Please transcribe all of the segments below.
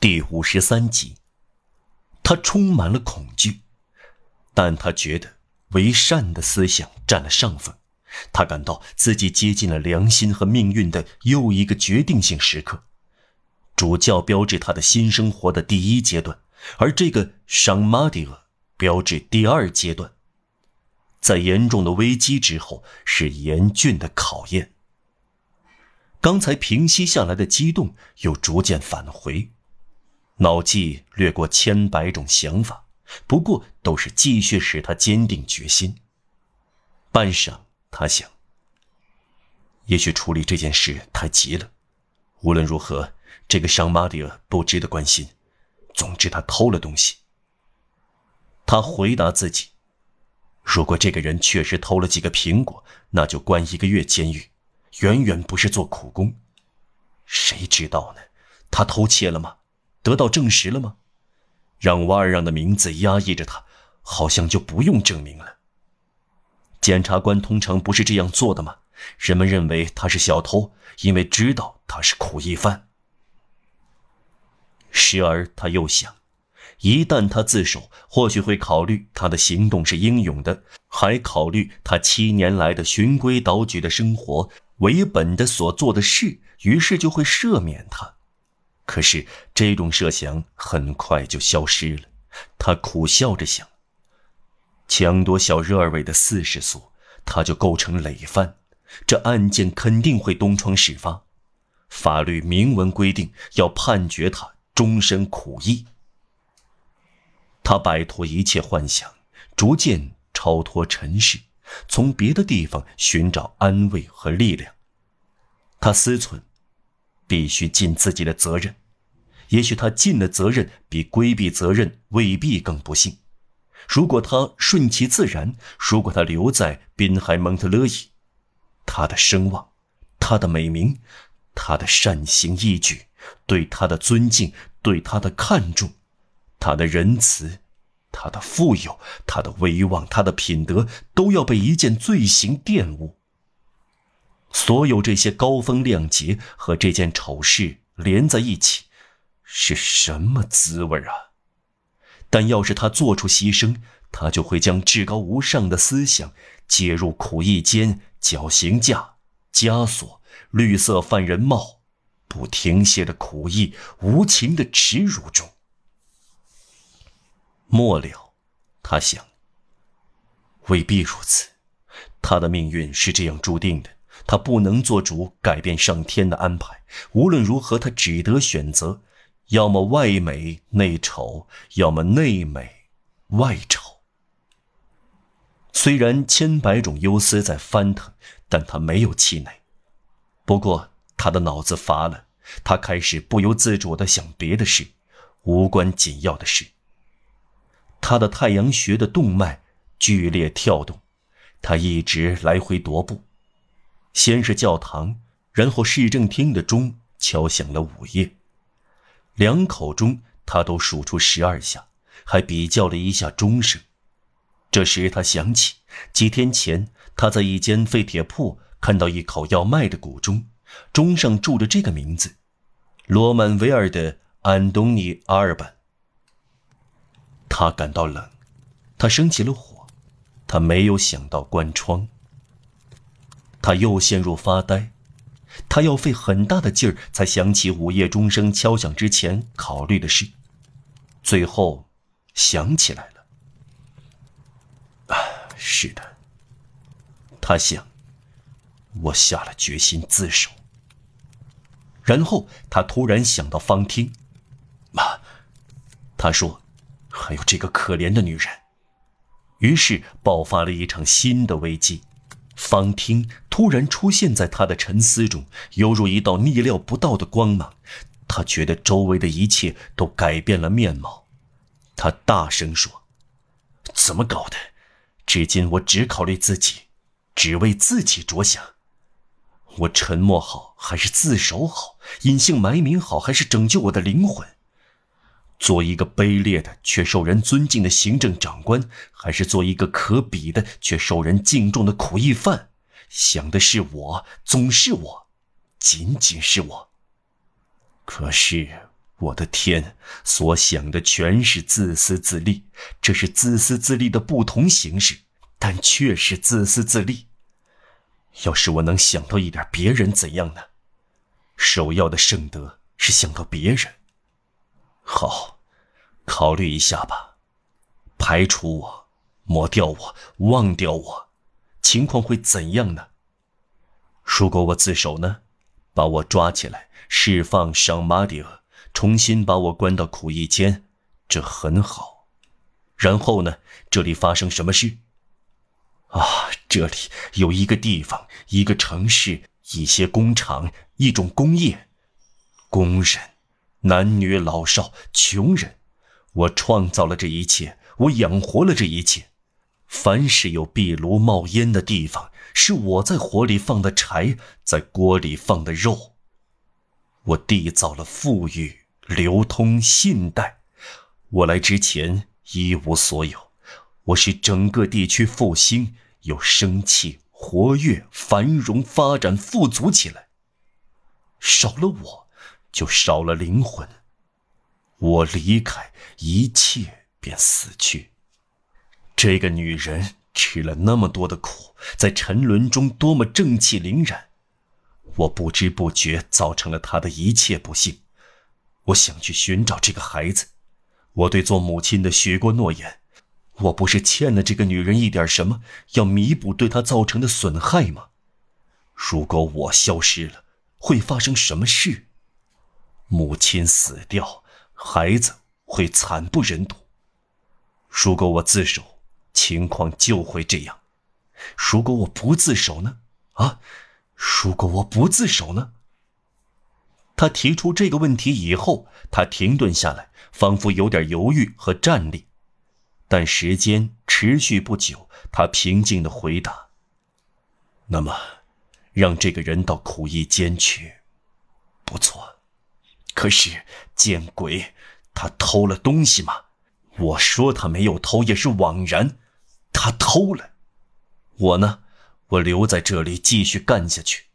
第五十三集，他充满了恐惧，但他觉得为善的思想占了上风。他感到自己接近了良心和命运的又一个决定性时刻。主教标志他的新生活的第一阶段，而这个赏马蒂厄标志第二阶段。在严重的危机之后，是严峻的考验。刚才平息下来的激动又逐渐返回。脑际掠过千百种想法，不过都是继续使他坚定决心。半晌，他想：也许处理这件事太急了。无论如何，这个伤马蒂尔不值得关心。总之，他偷了东西。他回答自己：如果这个人确实偷了几个苹果，那就关一个月监狱，远远不是做苦工。谁知道呢？他偷窃了吗？得到证实了吗？让瓦尔让的名字压抑着他，好像就不用证明了。检察官通常不是这样做的吗？人们认为他是小偷，因为知道他是苦役犯。时而他又想，一旦他自首，或许会考虑他的行动是英勇的，还考虑他七年来的循规蹈矩的生活为本的所做的事，于是就会赦免他。可是这种设想很快就消失了。他苦笑着想：抢夺小热尔韦的四十素，他就构成累犯，这案件肯定会东窗事发。法律明文规定要判决他终身苦役。他摆脱一切幻想，逐渐超脱尘世，从别的地方寻找安慰和力量。他思忖。必须尽自己的责任，也许他尽了责任，比规避责任未必更不幸。如果他顺其自然，如果他留在滨海蒙特勒伊，他的声望，他的美名，他的善行义举，对他的尊敬，对他的看重，他的仁慈，他的富有，他的威望，他的品德，都要被一件罪行玷污。所有这些高风亮节和这件丑事连在一起，是什么滋味啊？但要是他做出牺牲，他就会将至高无上的思想接入苦役间绞刑架、枷锁、绿色犯人帽、不停歇的苦役、无情的耻辱中。末了，他想，未必如此，他的命运是这样注定的。他不能做主改变上天的安排，无论如何，他只得选择：要么外美内丑，要么内美外丑。虽然千百种忧思在翻腾，但他没有气馁。不过他的脑子乏了，他开始不由自主地想别的事，无关紧要的事。他的太阳穴的动脉剧烈跳动，他一直来回踱步。先是教堂，然后市政厅的钟敲响了午夜，两口钟他都数出十二下，还比较了一下钟声。这时他想起，几天前他在一间废铁铺看到一口要卖的古钟，钟上铸着这个名字：罗曼维尔的安东尼阿尔本。他感到冷，他生起了火，他没有想到关窗。他又陷入发呆，他要费很大的劲儿才想起午夜钟声敲响之前考虑的事，最后想起来了。啊，是的，他想，我下了决心自首。然后他突然想到方汀，妈，他说，还有这个可怜的女人，于是爆发了一场新的危机。方听突然出现在他的沉思中，犹如一道逆料不到的光芒。他觉得周围的一切都改变了面貌。他大声说：“怎么搞的？至今我只考虑自己，只为自己着想。我沉默好，还是自首好？隐姓埋名好，还是拯救我的灵魂？做一个卑劣的却受人尊敬的行政长官，还是做一个可比的却受人敬重的苦役犯？想的是我，总是我，仅仅是我。可是我的天，所想的全是自私自利，这是自私自利的不同形式，但却是自私自利。要是我能想到一点别人怎样呢？首要的圣德是想到别人。好，考虑一下吧，排除我，抹掉我，忘掉我，情况会怎样呢？如果我自首呢？把我抓起来，释放上马迪尔。重新把我关到苦役间，这很好。然后呢？这里发生什么事？啊，这里有一个地方，一个城市，一些工厂，一种工业，工人，男女老少，穷人。我创造了这一切，我养活了这一切。凡是有壁炉冒烟的地方，是我在火里放的柴，在锅里放的肉。我缔造了富裕。流通信贷，我来之前一无所有，我使整个地区复兴，有生气、活跃、繁荣、发展、富足起来。少了我，就少了灵魂。我离开，一切便死去。这个女人吃了那么多的苦，在沉沦中多么正气凛然，我不知不觉造成了她的一切不幸。我想去寻找这个孩子，我对做母亲的许过诺言，我不是欠了这个女人一点什么，要弥补对她造成的损害吗？如果我消失了，会发生什么事？母亲死掉，孩子会惨不忍睹。如果我自首，情况就会这样；如果我不自首呢？啊，如果我不自首呢？他提出这个问题以后，他停顿下来，仿佛有点犹豫和站立，但时间持续不久。他平静的回答：“那么，让这个人到苦役监去，不错。可是，见鬼，他偷了东西吗？我说他没有偷也是枉然，他偷了。我呢，我留在这里继续干下去，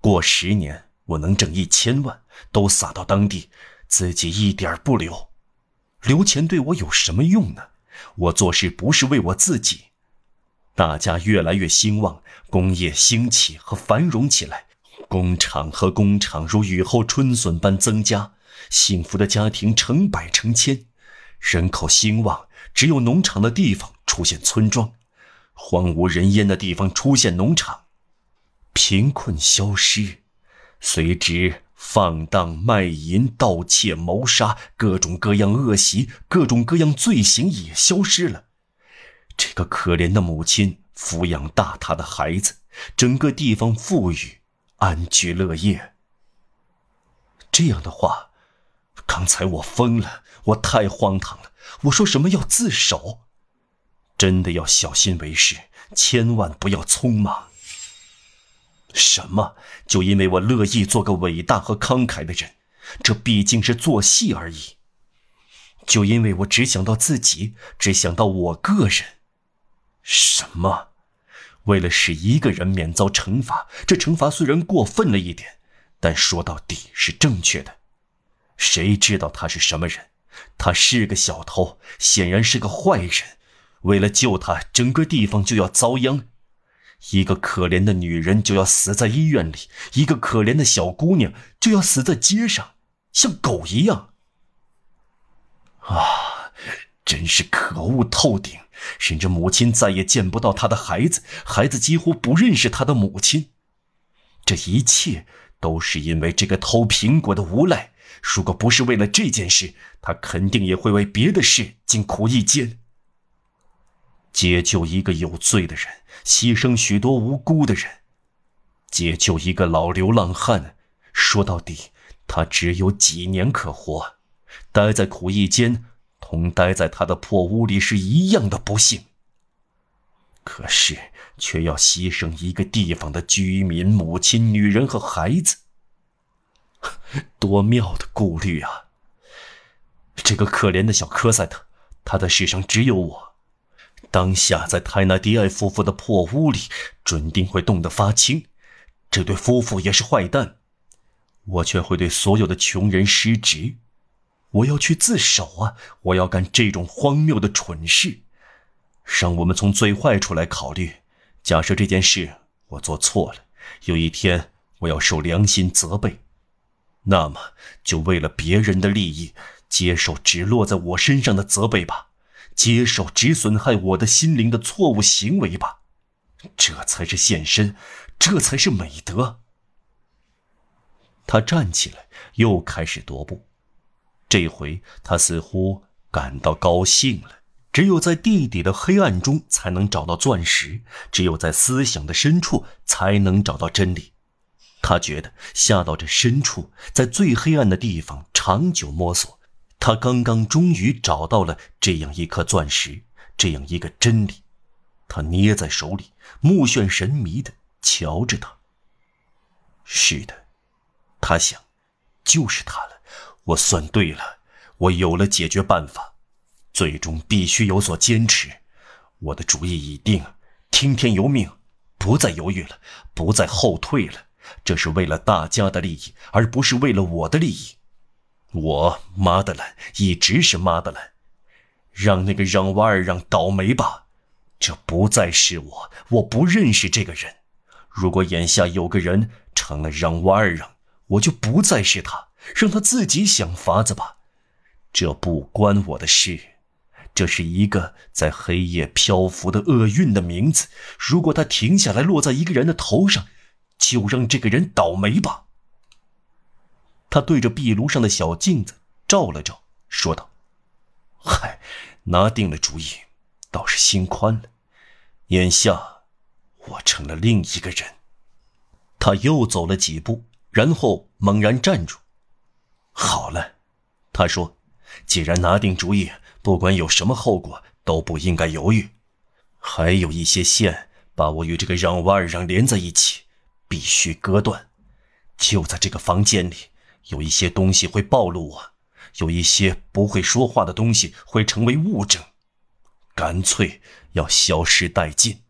过十年。”我能挣一千万，都撒到当地，自己一点不留。留钱对我有什么用呢？我做事不是为我自己。大家越来越兴旺，工业兴起和繁荣起来，工厂和工厂如雨后春笋般增加，幸福的家庭成百成千，人口兴旺。只有农场的地方出现村庄，荒无人烟的地方出现农场，贫困消失。随之，放荡、卖淫、盗窃、谋杀，各种各样恶习、各种各样罪行也消失了。这个可怜的母亲抚养大她的孩子，整个地方富裕，安居乐业。这样的话，刚才我疯了，我太荒唐了。我说什么要自首？真的要小心为是，千万不要匆忙。什么？就因为我乐意做个伟大和慷慨的人，这毕竟是做戏而已。就因为我只想到自己，只想到我个人。什么？为了使一个人免遭惩罚，这惩罚虽然过分了一点，但说到底是正确的。谁知道他是什么人？他是个小偷，显然是个坏人。为了救他，整个地方就要遭殃。一个可怜的女人就要死在医院里，一个可怜的小姑娘就要死在街上，像狗一样。啊，真是可恶透顶！甚至母亲再也见不到他的孩子，孩子几乎不认识他的母亲。这一切都是因为这个偷苹果的无赖。如果不是为了这件事，他肯定也会为别的事进苦役间。解救一个有罪的人，牺牲许多无辜的人；解救一个老流浪汉，说到底，他只有几年可活。待在苦役间，同待在他的破屋里是一样的不幸。可是，却要牺牲一个地方的居民、母亲、女人和孩子，多妙的顾虑啊！这个可怜的小科赛特，他的世上只有我。当下在泰纳迪埃夫妇的破屋里，准定会冻得发青。这对夫妇也是坏蛋，我却会对所有的穷人失职。我要去自首啊！我要干这种荒谬的蠢事。让我们从最坏处来考虑，假设这件事我做错了，有一天我要受良心责备，那么就为了别人的利益，接受只落在我身上的责备吧，接受只损害我的心灵的错误行为吧，这才是献身，这才是美德。他站起来，又开始踱步，这回他似乎感到高兴了。只有在地底的黑暗中才能找到钻石，只有在思想的深处才能找到真理。他觉得下到这深处，在最黑暗的地方长久摸索，他刚刚终于找到了这样一颗钻石，这样一个真理。他捏在手里，目眩神迷地瞧着它。是的，他想，就是它了。我算对了，我有了解决办法。最终必须有所坚持，我的主意已定，听天由命，不再犹豫了，不再后退了。这是为了大家的利益，而不是为了我的利益。我马德兰一直是马德兰，让那个让瓦尔让倒霉吧。这不再是我，我不认识这个人。如果眼下有个人成了让瓦尔让，我就不再是他，让他自己想法子吧。这不关我的事。这是一个在黑夜漂浮的厄运的名字。如果它停下来落在一个人的头上，就让这个人倒霉吧。他对着壁炉上的小镜子照了照，说道：“嗨，拿定了主意，倒是心宽了。眼下，我成了另一个人。”他又走了几步，然后猛然站住。“好了，”他说，“既然拿定主意。”不管有什么后果，都不应该犹豫。还有一些线把我与这个让瓦尔让连在一起，必须割断。就在这个房间里，有一些东西会暴露我，有一些不会说话的东西会成为物证，干脆要消失殆尽。